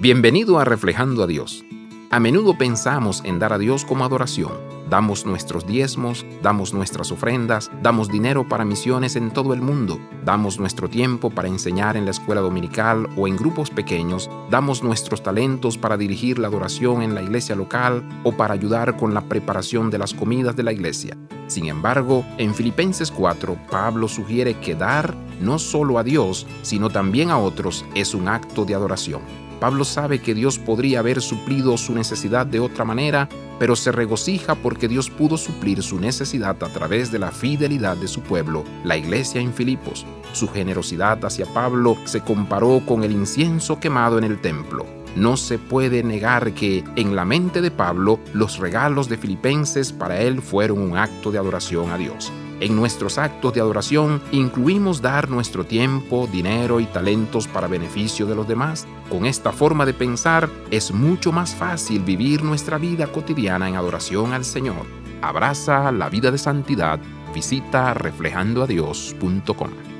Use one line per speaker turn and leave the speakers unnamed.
Bienvenido a Reflejando a Dios. A menudo pensamos en dar a Dios como adoración. Damos nuestros diezmos, damos nuestras ofrendas, damos dinero para misiones en todo el mundo, damos nuestro tiempo para enseñar en la escuela dominical o en grupos pequeños, damos nuestros talentos para dirigir la adoración en la iglesia local o para ayudar con la preparación de las comidas de la iglesia. Sin embargo, en Filipenses 4, Pablo sugiere que dar no solo a Dios, sino también a otros es un acto de adoración. Pablo sabe que Dios podría haber suplido su necesidad de otra manera, pero se regocija porque Dios pudo suplir su necesidad a través de la fidelidad de su pueblo, la iglesia en Filipos. Su generosidad hacia Pablo se comparó con el incienso quemado en el templo. No se puede negar que en la mente de Pablo los regalos de Filipenses para él fueron un acto de adoración a Dios. En nuestros actos de adoración incluimos dar nuestro tiempo, dinero y talentos para beneficio de los demás. Con esta forma de pensar es mucho más fácil vivir nuestra vida cotidiana en adoración al Señor. Abraza la vida de santidad. Visita reflejandoadios.com.